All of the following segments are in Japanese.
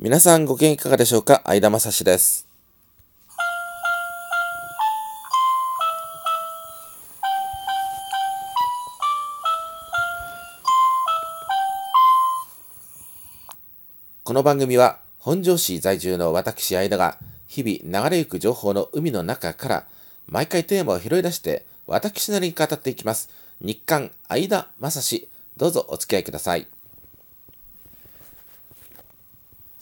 皆さんご機嫌いかがでしょうか？相田正史です。この番組は本庄市在住の私相田が日々流れゆく情報の海の中から毎回テーマを拾い出して私なりに語っていきます。日刊相田正史どうぞお付き合いください。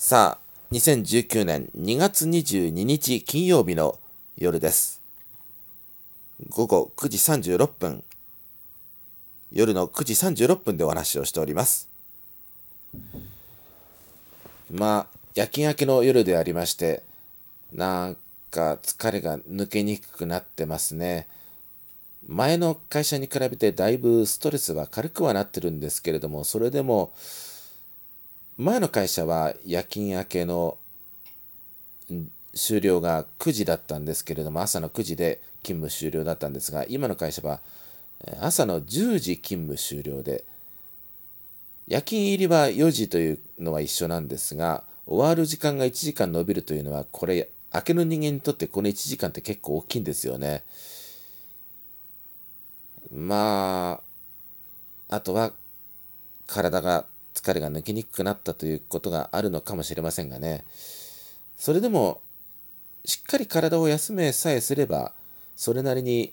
さあ、2019年2月22日金曜日の夜です。午後9時36分、夜の9時36分でお話をしております。まあ、夜勤明けの夜でありまして、なんか疲れが抜けにくくなってますね。前の会社に比べてだいぶストレスは軽くはなってるんですけれども、それでも、前の会社は夜勤明けの終了が9時だったんですけれども朝の9時で勤務終了だったんですが今の会社は朝の10時勤務終了で夜勤入りは4時というのは一緒なんですが終わる時間が1時間延びるというのはこれ明けの人間にとってこの1時間って結構大きいんですよね。まああとは体が疲れが抜けにくくなったということがあるのかもしれませんがね。それでもしっかり体を休めさえすればそれなりに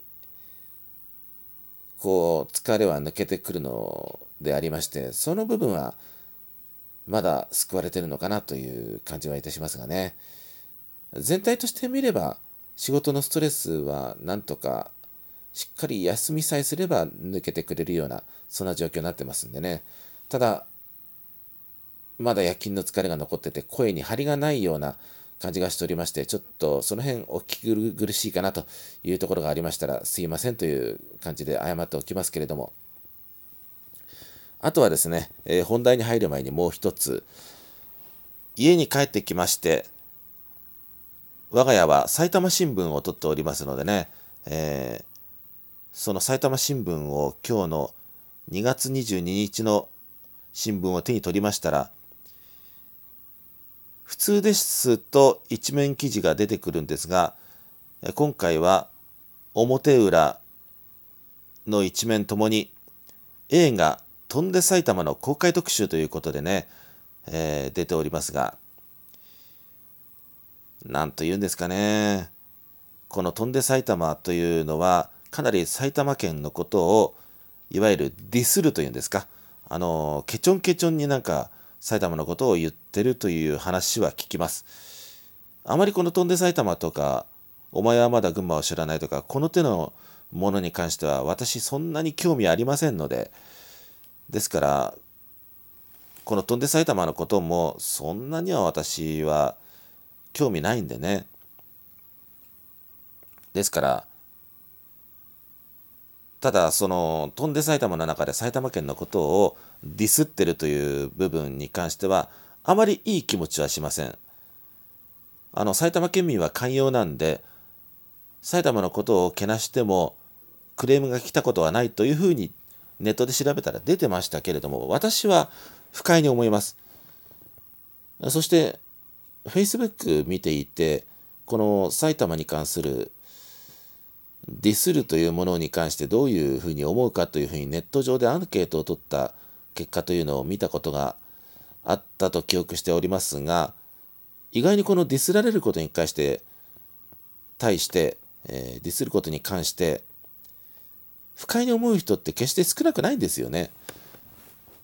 こう疲れは抜けてくるのでありましてその部分はまだ救われてるのかなという感じはいたしますがね。全体として見れば仕事のストレスはなんとかしっかり休みさえすれば抜けてくれるようなそんな状況になってますんでね。ただまだ夜勤の疲れが残ってて声に張りがないような感じがしておりましてちょっとその辺お聞き苦しいかなというところがありましたらすいませんという感じで謝っておきますけれども。あとはですね、えー本題に入る前にもう一つ。家に帰ってきまして我が家は埼玉新聞を取っておりますのでね、えーその埼玉新聞を今日の2月22日の新聞を手に取りましたら普通ですと一面記事が出てくるんですが今回は表裏の一面ともに映画「翔んで埼玉」の公開特集ということでね、えー出ておりますがなんと言うんですかね。この「翔んで埼玉」というのはかなり埼玉県のことをいわゆるディスるというんですか。あのケチョンケチョンになんか埼玉のことを言ってるという話は聞きます。あまりこの「翔んで埼玉」とか「お前はまだ群馬を知らない」とかこの手のものに関しては私そんなに興味ありませんのでですからこの「翔んで埼玉」のこともそんなには私は興味ないんでね。ですからただその「翔んで埼玉」の中で埼玉県のことをディスってるという部分に関してはあまりいい気持ちはしません。あの埼玉県民は寛容なんで埼玉のことをけなしてもクレームが来たことはないというふうにネットで調べたら出てましたけれども私は不快に思います。そして Facebook 見ていてこの埼玉に関するディスるというものに関してどういうふうに思うかというふうにネット上でアンケートを取った結果というのを見たことがあったと記憶しておりますが意外にこのディスられることに関して対して、えーディスることに関して不快に思う人って決して少なくないんですよね。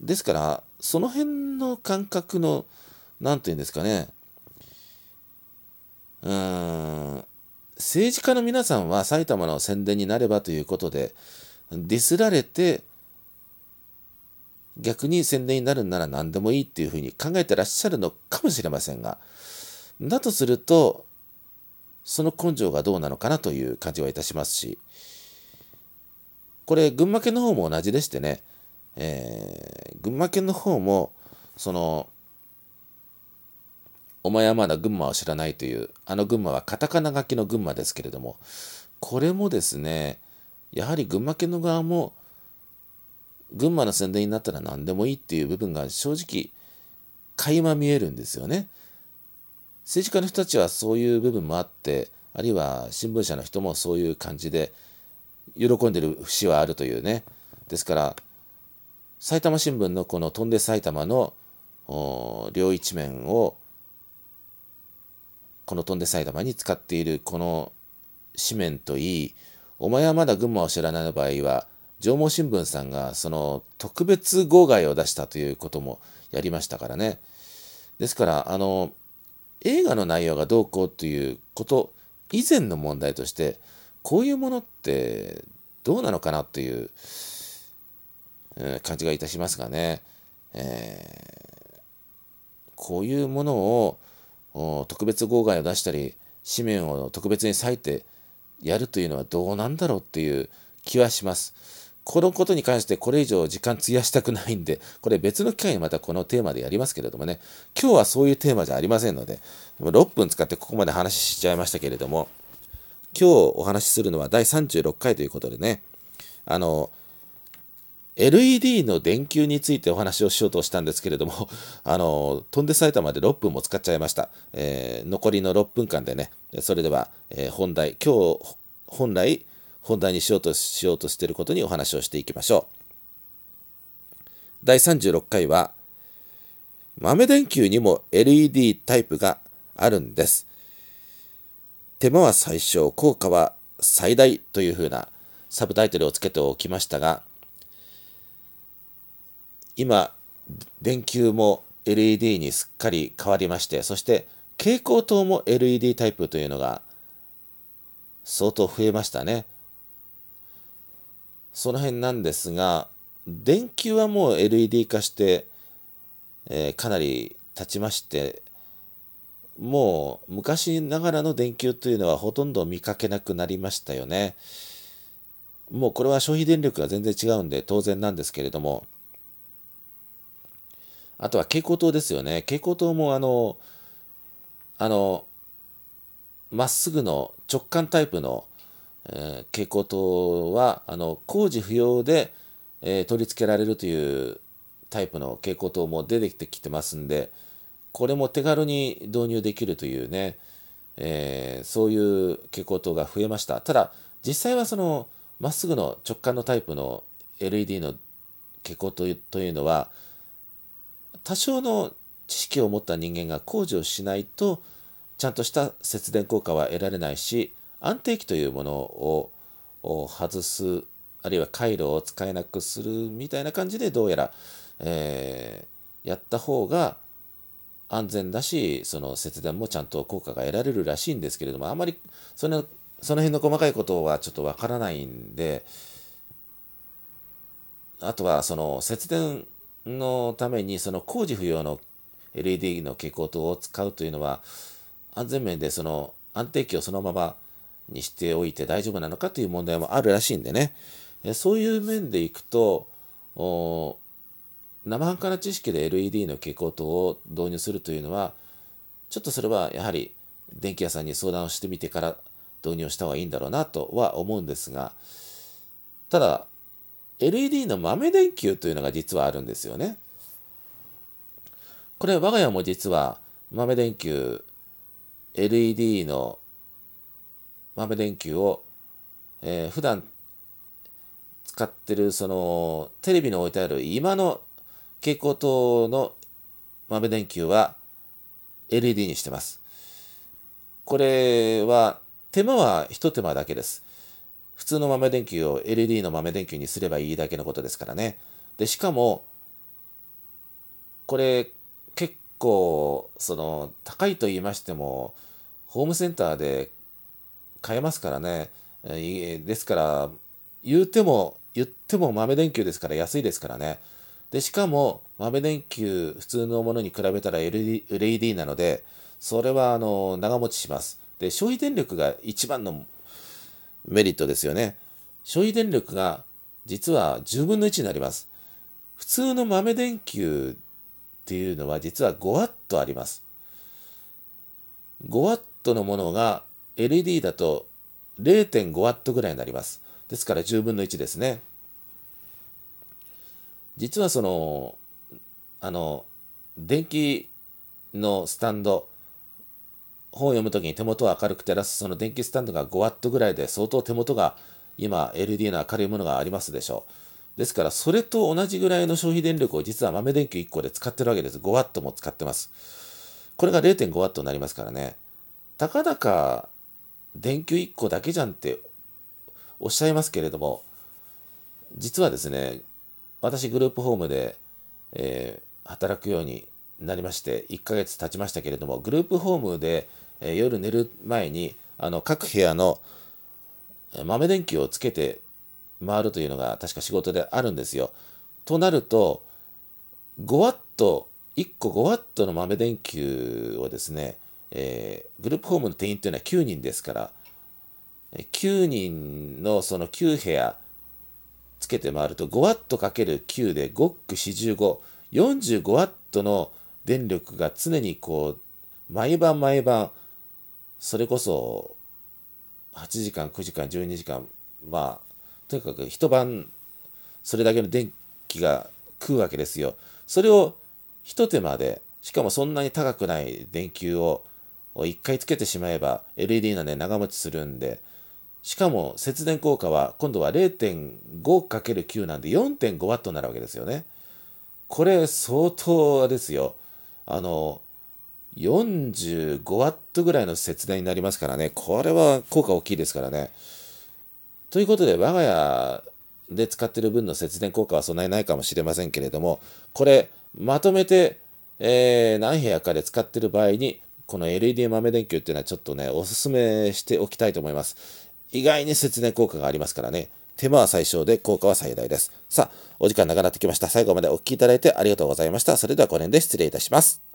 ですからその辺の感覚の何て言うんですかねうーん政治家の皆さんは埼玉の宣伝になればということでディスられて逆に宣伝になるなら何でもいいっていうふうに考えてらっしゃるのかもしれませんがだとするとその根性がどうなのかなという感じはいたしますしこれ群馬県の方も同じでしてね、えー群馬県の方もそのお前はまだ群馬を知らないというあの群馬はカタカナ書きの群馬ですけれどもこれもですねやはり群馬県の側も群馬の宣伝になったら何でもいいっていう部分が正直垣間見えるんですよね。政治家の人たちはそういう部分もあってあるいは新聞社の人もそういう感じで喜んでる節はあるというねですから埼玉新聞のこの「飛んで埼玉」の両一面をこの飛んで埼玉に使っているこの紙面といいお前はまだ群馬を知らない場合は上毛新聞さんがその特別号外を出したということもやりましたからね。ですからあの映画の内容がどうこうということ以前の問題としてこういうものってどうなのかなという、えー、感じがいたしますがね、えー、こういうものを特別号外を出したり紙面を特別に割いてやるというのはどうなんだろうっていう気はします。このことに関してこれ以上時間費やしたくないんで、これ別の機会にまたこのテーマでやりますけれどもね、今日はそういうテーマじゃありませんので、6分使ってここまで話しちゃいましたけれども、今日お話しするのは第36回ということでね、あの、LED の電球についてお話をしようとしたんですけれども、あの、飛んで埼玉で6分も使っちゃいました。えー、残りの6分間でね、それでは、えー、本題、今日、本来、本題にしようとしようとしていることにお話をしていきましょう。第36回は豆電球にも LED タイプがあるんです。手間は最小、効果は最大というふうなサブタイトルをつけておきましたが、今、電球も LED にすっかり変わりまして、そして蛍光灯も LED タイプというのが相当増えましたね。その辺なんですが、電球はもう LED 化して、えー、かなり経ちまして、もう昔ながらの電球というのはほとんど見かけなくなりましたよね。もうこれは消費電力が全然違うんで当然なんですけれども、あとは蛍光灯ですよね。蛍光灯もあの、あの、まっすぐの直感タイプのえー、蛍光灯はあの工事不要で、えー、取り付けられるというタイプの蛍光灯も出てきてきてますんでこれも手軽に導入できるというね、えー、そういう蛍光灯が増えましたただ実際はそのまっすぐの直感のタイプの LED の蛍光灯というのは多少の知識を持った人間が工事をしないとちゃんとした節電効果は得られないし安定期というものを外すあるいは回路を使えなくするみたいな感じでどうやら、えー、やった方が安全だしその節電もちゃんと効果が得られるらしいんですけれどもあまりそのその辺の細かいことはちょっとわからないんであとはその節電のためにその工事不要の LED の蛍光灯を使うというのは安全面でその安定期をそのままにしておいて大丈夫なのかという問題もあるらしいんでね、そういう面でいくと、生半可な知識で LED の蛍光灯を導入するというのは、ちょっとそれはやはり電気屋さんに相談をしてみてから導入した方がいいんだろうなとは思うんですが、ただ、LED の豆電球というのが実はあるんですよね。これ我が家も実は豆電球 LED の豆電球を、えー、普段使ってるそのテレビの置いてある今の蛍光灯の豆電球は LED にしてます。これは手間は一手間だけです。普通の豆電球を LED の豆電球にすればいいだけのことですからね。で、しかも、これ結構その高いと言いましても、ホームセンターで買えますからね。ですから、言うても、言っても豆電球ですから安いですからね。で、しかも豆電球普通のものに比べたら LED なので、それはあの長持ちします。で、消費電力が一番のメリットですよね。消費電力が実は10分の1になります。普通の豆電球っていうのは実は5ワットあります。5ワットのものが LED だと 0.5W ぐらいになります。ですから10分の1ですね。実はその、あの、電気のスタンド、本を読むときに手元を明るく照らすその電気スタンドが 5W ぐらいで相当手元が今 LED の明るいものがありますでしょう。ですからそれと同じぐらいの消費電力を実は豆電球1個で使ってるわけです。5W も使ってます。これが 0.5W になりますからね。たかだか電球1個だけじゃんっておっしゃいますけれども、実はですね、私グループホームで、えー、働くようになりまして1ヶ月経ちましたけれどもグループホームで、え、夜寝る前にあの各部屋の豆電球をつけて回るというのが確か仕事であるんですよ。となると5ワット1個5ワットの豆電球をですね、えー、グループホームの定員というのは9人ですから9人のその9部屋つけて回ると5ワット ×9 で5ック45 45ワットの電力が常にこう毎晩毎晩それこそ8時間9時間12時間まあとにかく一晩それだけの電気が食うわけですよ。それを一手間でしかもそんなに高くない電球を1回つけてしまえば LED なんで長持ちするんでしかも節電効果は今度は 0.5×9 なんで 4.5W になるわけですよね。これ相当ですよ。あの、45W ぐらいの節電になりますからね。これは効果大きいですからね。ということで、我が家で使ってる分の節電効果はそんなにないかもしれませんけれども、これ、まとめて、えー、何部屋かで使ってる場合に、この LED 豆電球っていうのはちょっとね、おすすめしておきたいと思います。意外に節電効果がありますからね。手間は最小で効果は最大です。さあ、お時間長くなってきました。最後までお聴きいただいてありがとうございました。それではこの辺で失礼いたします。